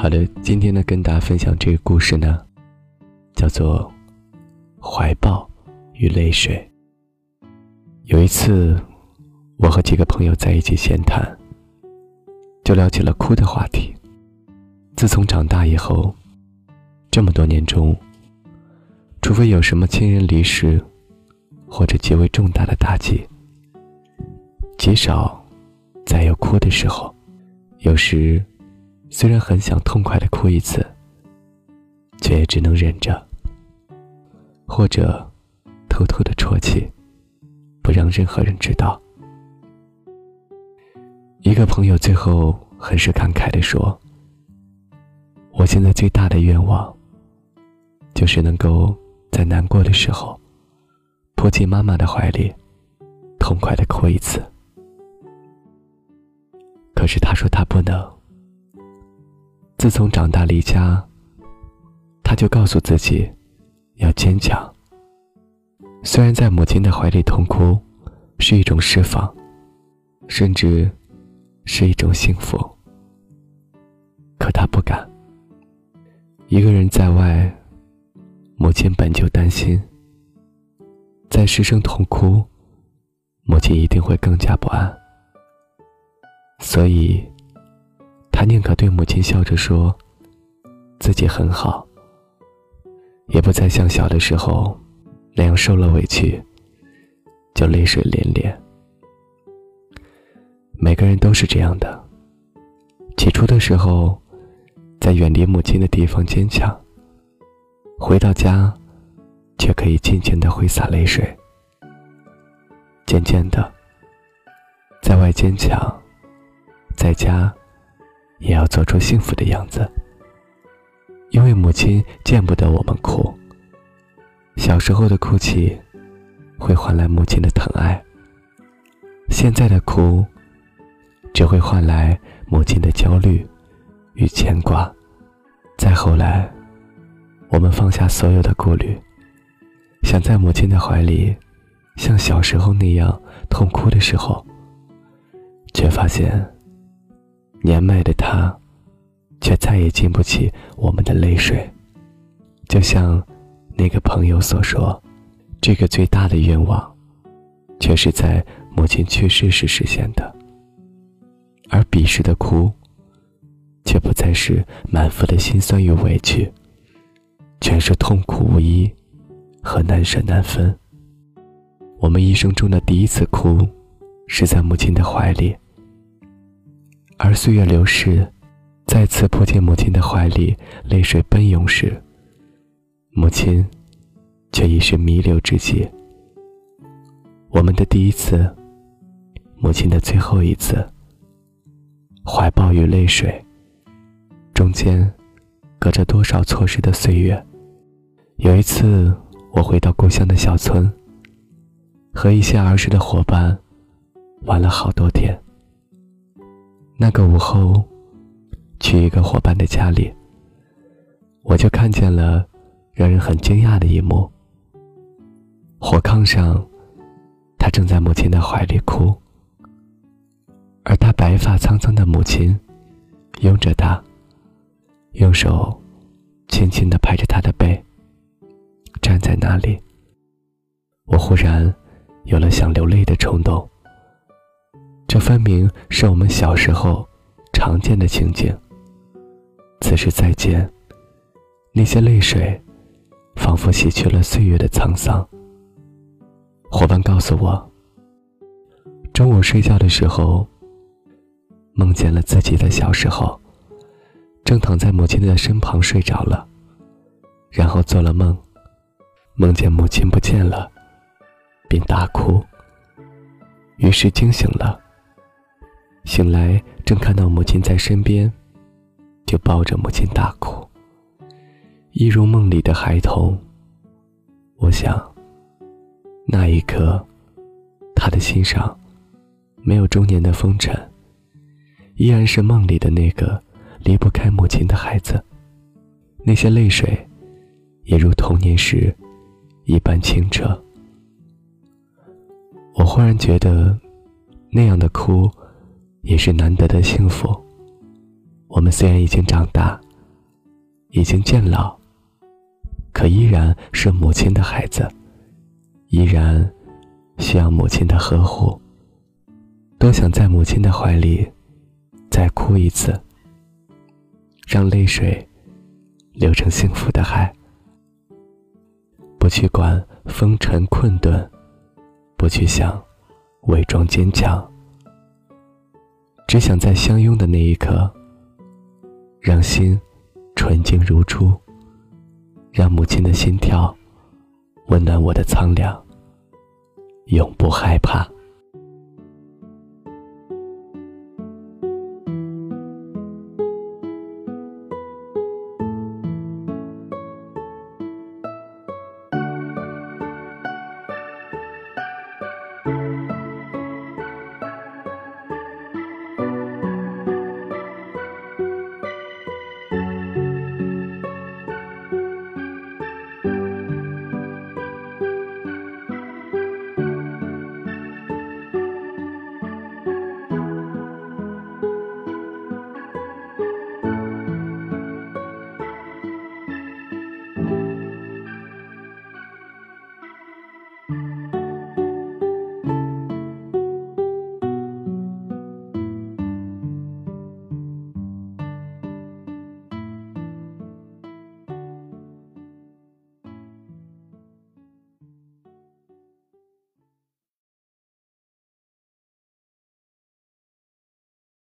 好的，今天呢，跟大家分享这个故事呢，叫做《怀抱与泪水》。有一次，我和几个朋友在一起闲谈，就聊起了哭的话题。自从长大以后，这么多年中，除非有什么亲人离世，或者极为重大的打击，极少再有哭的时候。有时。虽然很想痛快的哭一次，却也只能忍着，或者偷偷的啜泣，不让任何人知道。一个朋友最后很是感慨的说：“我现在最大的愿望，就是能够在难过的时候，扑进妈妈的怀里，痛快的哭一次。”可是他说他不能。自从长大离家，他就告诉自己要坚强。虽然在母亲的怀里痛哭是一种释放，甚至是一种幸福，可他不敢。一个人在外，母亲本就担心，再失声痛哭，母亲一定会更加不安。所以。他宁可对母亲笑着说：“自己很好。”也不再像小的时候那样受了委屈就泪水连连。每个人都是这样的。起初的时候，在远离母亲的地方坚强，回到家，却可以尽情的挥洒泪水。渐渐的，在外坚强，在家。也要做出幸福的样子，因为母亲见不得我们哭。小时候的哭泣，会换来母亲的疼爱；现在的哭，只会换来母亲的焦虑与牵挂。再后来，我们放下所有的顾虑，想在母亲的怀里，像小时候那样痛哭的时候，却发现。年迈的他，却再也经不起我们的泪水。就像那个朋友所说，这个最大的愿望，却是在母亲去世时实现的。而彼时的哭，却不再是满腹的心酸与委屈，全是痛苦无依和难舍难分。我们一生中的第一次哭，是在母亲的怀里。而岁月流逝，再次扑进母亲的怀里，泪水奔涌时，母亲却已是弥留之际。我们的第一次，母亲的最后一次，怀抱与泪水，中间隔着多少错失的岁月？有一次，我回到故乡的小村，和一些儿时的伙伴玩了好多天。那个午后，去一个伙伴的家里，我就看见了让人很惊讶的一幕。火炕上，他正在母亲的怀里哭，而他白发苍苍的母亲拥着他，用手轻轻的拍着他的背，站在那里。我忽然有了想流泪的冲动。这分明是我们小时候常见的情景。此时再见，那些泪水仿佛洗去了岁月的沧桑。伙伴告诉我，中午睡觉的时候，梦见了自己的小时候，正躺在母亲的身旁睡着了，然后做了梦，梦见母亲不见了，并大哭，于是惊醒了。醒来，正看到母亲在身边，就抱着母亲大哭，一如梦里的孩童。我想，那一刻，他的心上没有中年的风尘，依然是梦里的那个离不开母亲的孩子。那些泪水，也如童年时一般清澈。我忽然觉得，那样的哭。也是难得的幸福。我们虽然已经长大，已经渐老，可依然是母亲的孩子，依然需要母亲的呵护。多想在母亲的怀里再哭一次，让泪水流成幸福的海。不去管风尘困顿，不去想伪装坚强，只想在相拥的那一刻，让心纯净如初，让母亲的心跳温暖我的苍凉，永不害怕。